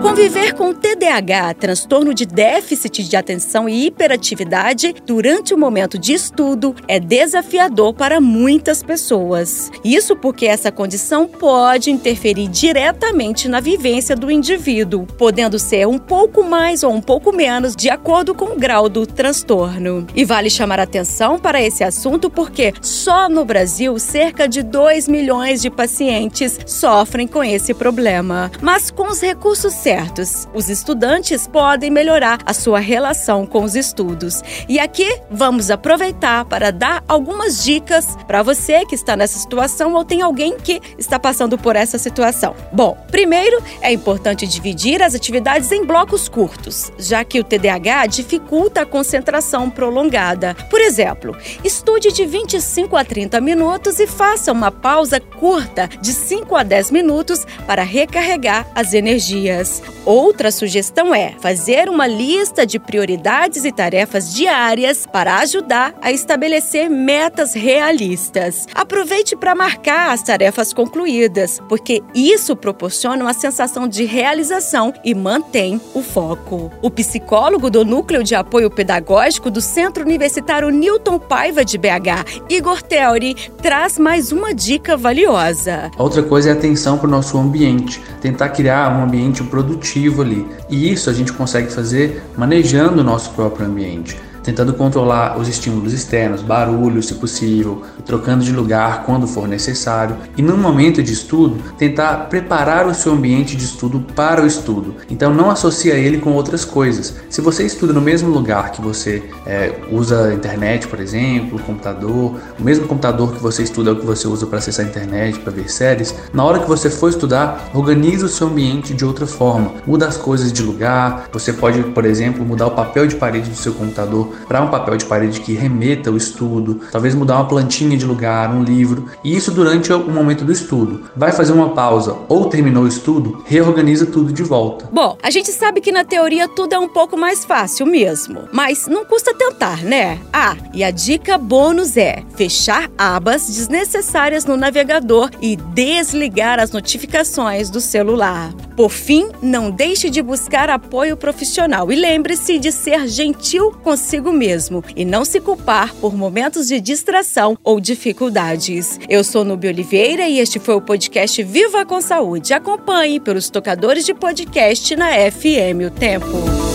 Conviver com TDAH, transtorno de déficit de atenção e hiperatividade, durante o momento de estudo é desafiador para muitas pessoas. Isso porque essa condição pode interferir diretamente na vivência do indivíduo, podendo ser um pouco mais ou um pouco menos de acordo com o grau do transtorno. E vale chamar atenção para esse assunto porque só no Brasil cerca de 2 milhões de pacientes sofrem com esse problema. Mas com os recursos certos, os estudantes podem melhorar a sua relação com os estudos. E aqui vamos aproveitar para dar algumas dicas para você que está nessa situação ou tem alguém que está passando por essa situação. Bom, primeiro é importante dividir as atividades em blocos curtos, já que o TDAH dificulta a concentração prolongada. Por exemplo, estude de 25 a 30 minutos e faça uma pausa curta de 5 a 10 minutos para recarregar as energias. Outra sugestão é fazer uma lista de prioridades e tarefas diárias para ajudar a estabelecer metas realistas. Aproveite para marcar as tarefas concluídas, porque isso proporciona uma sensação de realização e mantém o foco. O psicólogo do Núcleo de Apoio Pedagógico do Centro Universitário Newton Paiva de BH, Igor Teori, traz mais uma dica valiosa. Outra coisa é atenção para o nosso ambiente, tentar criar um ambiente produtivo ali. E isso a gente consegue fazer manejando o nosso próprio ambiente tentando controlar os estímulos externos, barulho, se possível, trocando de lugar quando for necessário, e no momento de estudo, tentar preparar o seu ambiente de estudo para o estudo. Então não associa ele com outras coisas. Se você estuda no mesmo lugar que você é, usa a internet, por exemplo, o computador, o mesmo computador que você estuda é o que você usa para acessar a internet, para ver séries, na hora que você for estudar, organize o seu ambiente de outra forma. Muda as coisas de lugar. Você pode, por exemplo, mudar o papel de parede do seu computador para um papel de parede que remeta ao estudo, talvez mudar uma plantinha de lugar, um livro, e isso durante o momento do estudo. Vai fazer uma pausa ou terminou o estudo, reorganiza tudo de volta. Bom, a gente sabe que na teoria tudo é um pouco mais fácil mesmo, mas não custa tentar, né? Ah, e a dica bônus é fechar abas desnecessárias no navegador e desligar as notificações do celular. Por fim, não deixe de buscar apoio profissional e lembre-se de ser gentil consigo mesmo e não se culpar por momentos de distração ou dificuldades. Eu sou Nubia Oliveira e este foi o podcast Viva com Saúde. Acompanhe pelos tocadores de podcast na FM O Tempo.